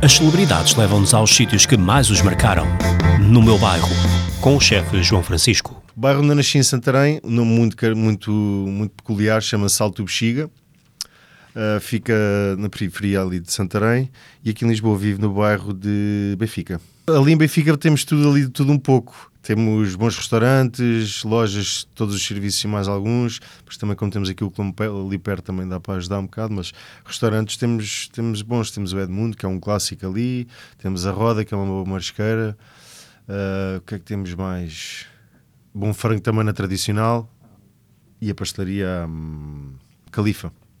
As celebridades levam-nos aos sítios que mais os marcaram. No meu bairro, com o chefe João Francisco. O bairro onde eu nasci em Santarém, um nome muito, muito, muito peculiar, chama-se Salto Bexiga. Uh, fica na periferia ali de Santarém e aqui em Lisboa vive no bairro de Benfica. Ali em Benfica temos tudo ali, tudo um pouco. Temos bons restaurantes, lojas, todos os serviços e mais alguns. Mas também, como temos aqui o Colombo ali perto, também dá para ajudar um bocado. Mas restaurantes temos, temos bons. Temos o Edmundo, que é um clássico ali. Temos a Roda, que é uma boa marisqueira. Uh, o que é que temos mais? Bom frango também na tradicional. E a pastelaria hum, Califa.